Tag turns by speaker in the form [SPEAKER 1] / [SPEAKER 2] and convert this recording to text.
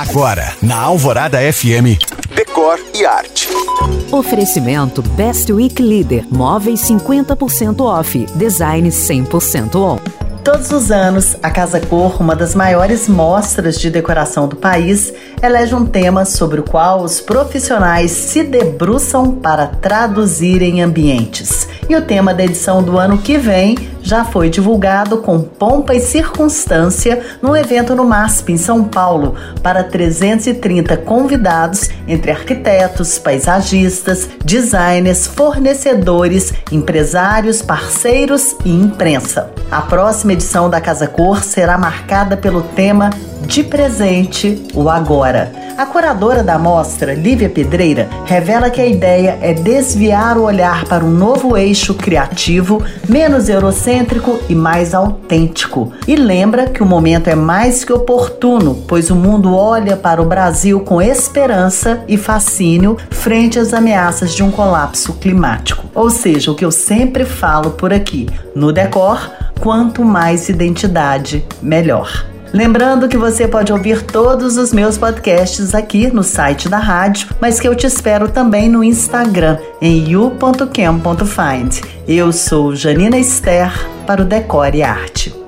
[SPEAKER 1] Agora, na Alvorada FM, Decor e Arte.
[SPEAKER 2] Oferecimento Best Week Leader. Móveis 50% off. Design 100% on.
[SPEAKER 3] Todos os anos, a Casa Cor, uma das maiores mostras de decoração do país, elege um tema sobre o qual os profissionais se debruçam para traduzir em ambientes. E o tema da edição do ano que vem já foi divulgado com pompa e circunstância no evento no MASP, em São Paulo, para 330 convidados, entre arquitetos, paisagistas, designers, fornecedores, empresários, parceiros e imprensa. A próxima edição da Casa Cor será marcada pelo tema De Presente, o Agora. A curadora da mostra, Lívia Pedreira, revela que a ideia é desviar o olhar para um novo eixo criativo, menos eurocêntrico e mais autêntico. E lembra que o momento é mais que oportuno, pois o mundo olha para o Brasil com esperança e fascínio frente às ameaças de um colapso climático. Ou seja, o que eu sempre falo por aqui, no decor, quanto mais identidade, melhor. Lembrando que você pode ouvir todos os meus podcasts aqui no site da rádio, mas que eu te espero também no Instagram, em you.cam.find. Eu sou Janina Esther para o Decore Arte.